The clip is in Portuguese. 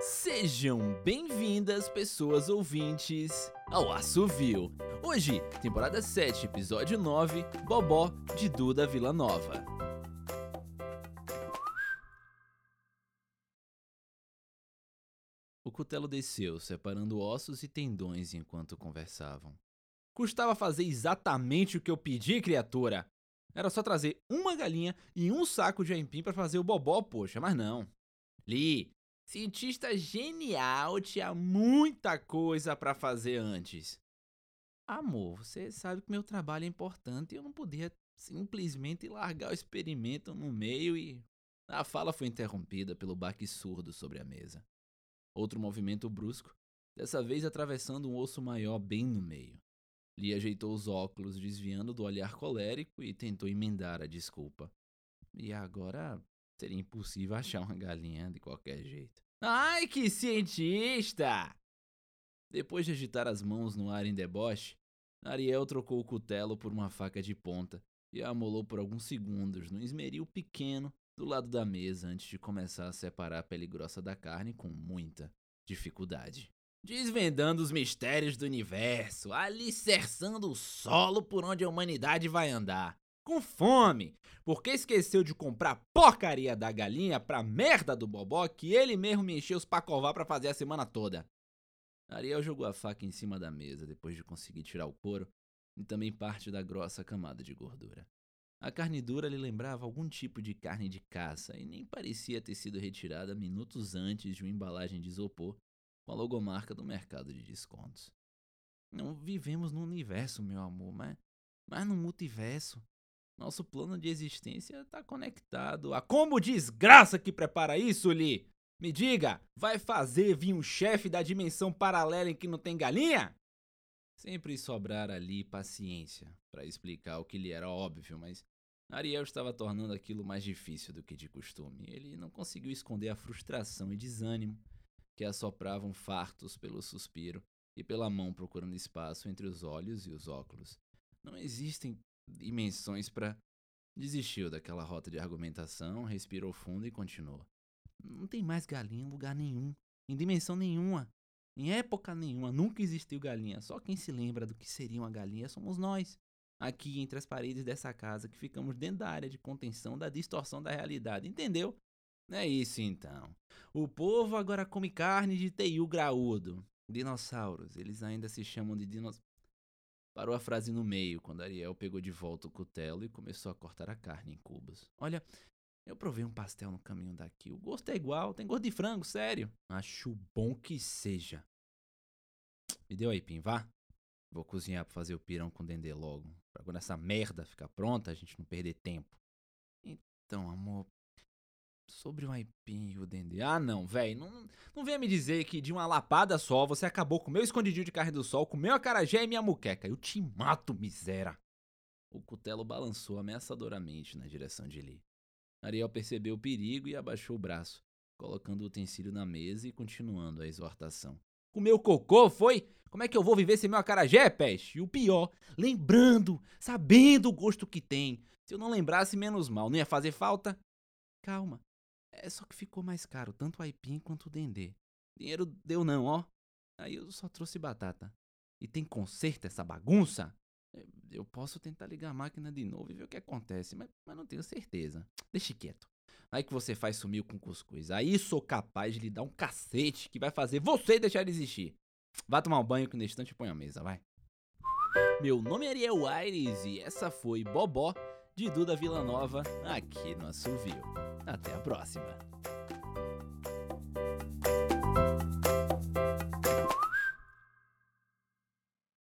Sejam bem-vindas, pessoas ouvintes, ao Assovio. Hoje, temporada 7, episódio 9, Bobó de Duda Vila Nova. O cutelo desceu, separando ossos e tendões enquanto conversavam. Custava fazer exatamente o que eu pedi, criatura. Era só trazer uma galinha e um saco de aipim para fazer o bobó, poxa, mas não. Li, cientista genial, tinha muita coisa para fazer antes. Amor, você sabe que meu trabalho é importante e eu não podia simplesmente largar o experimento no meio e. A fala foi interrompida pelo baque surdo sobre a mesa. Outro movimento brusco, dessa vez atravessando um osso maior bem no meio. Lee ajeitou os óculos, desviando do olhar colérico e tentou emendar a desculpa. E agora seria impossível achar uma galinha de qualquer jeito. Ai, que cientista! Depois de agitar as mãos no ar em deboche, Ariel trocou o cutelo por uma faca de ponta e a amolou por alguns segundos no esmeril pequeno do lado da mesa antes de começar a separar a pele grossa da carne com muita dificuldade. Desvendando os mistérios do universo, alicerçando o solo por onde a humanidade vai andar. Com fome, porque esqueceu de comprar porcaria da galinha pra merda do bobó que ele mesmo me encheu os pacovar pra fazer a semana toda. Ariel jogou a faca em cima da mesa depois de conseguir tirar o couro e também parte da grossa camada de gordura. A carne dura lhe lembrava algum tipo de carne de caça e nem parecia ter sido retirada minutos antes de uma embalagem de isopor com a logomarca do mercado de descontos. Não vivemos no universo, meu amor, mas, mas no multiverso. Nosso plano de existência está conectado a como desgraça que prepara isso, Lee? Me diga, vai fazer vir um chefe da dimensão paralela em que não tem galinha? Sempre sobrar ali paciência para explicar o que lhe era óbvio, mas Ariel estava tornando aquilo mais difícil do que de costume. Ele não conseguiu esconder a frustração e desânimo que assopravam fartos pelo suspiro e pela mão procurando espaço entre os olhos e os óculos. Não existem dimensões para. Desistiu daquela rota de argumentação, respirou fundo e continuou. Não tem mais galinha em lugar nenhum, em dimensão nenhuma. Em época nenhuma nunca existiu galinha. Só quem se lembra do que seria uma galinha somos nós. Aqui entre as paredes dessa casa que ficamos dentro da área de contenção da distorção da realidade, entendeu? É isso então. O povo agora come carne de teiu graúdo. Dinossauros, eles ainda se chamam de dinossauros. Parou a frase no meio quando Ariel pegou de volta o cutelo e começou a cortar a carne em cubos. Olha, eu provei um pastel no caminho daqui. O gosto é igual, tem gosto de frango, sério. Acho bom que seja. Me deu aí, Pim, vá. Vou cozinhar pra fazer o pirão com dendê logo. Pra quando essa merda ficar pronta, a gente não perder tempo. Então, amor, sobre o aipim e o dendê. Ah, não, velho. Não, não venha me dizer que de uma lapada só você acabou com meu escondidinho de carne do sol, com meu acarajé e minha muqueca. Eu te mato, miséria. O cutelo balançou ameaçadoramente na direção de Lee. Ariel percebeu o perigo e abaixou o braço, colocando o utensílio na mesa e continuando a exortação. O meu cocô foi? Como é que eu vou viver sem meu acarajé, peste? E o pior, lembrando, sabendo o gosto que tem. Se eu não lembrasse, menos mal, não ia fazer falta? Calma. É só que ficou mais caro, tanto o aipim quanto o dendê. Dinheiro deu não, ó. Aí eu só trouxe batata. E tem conserto essa bagunça? É, eu posso tentar ligar a máquina de novo e ver o que acontece, mas, mas não tenho certeza. Deixe quieto. Aí que você faz sumir com cuscuz. Aí sou capaz de lhe dar um cacete que vai fazer você deixar de existir. Vá tomar um banho que no instante põe a mesa, vai. Meu nome é Ariel Aires e essa foi Bobó de Duda Vila Nova aqui no Assovio. Até a próxima.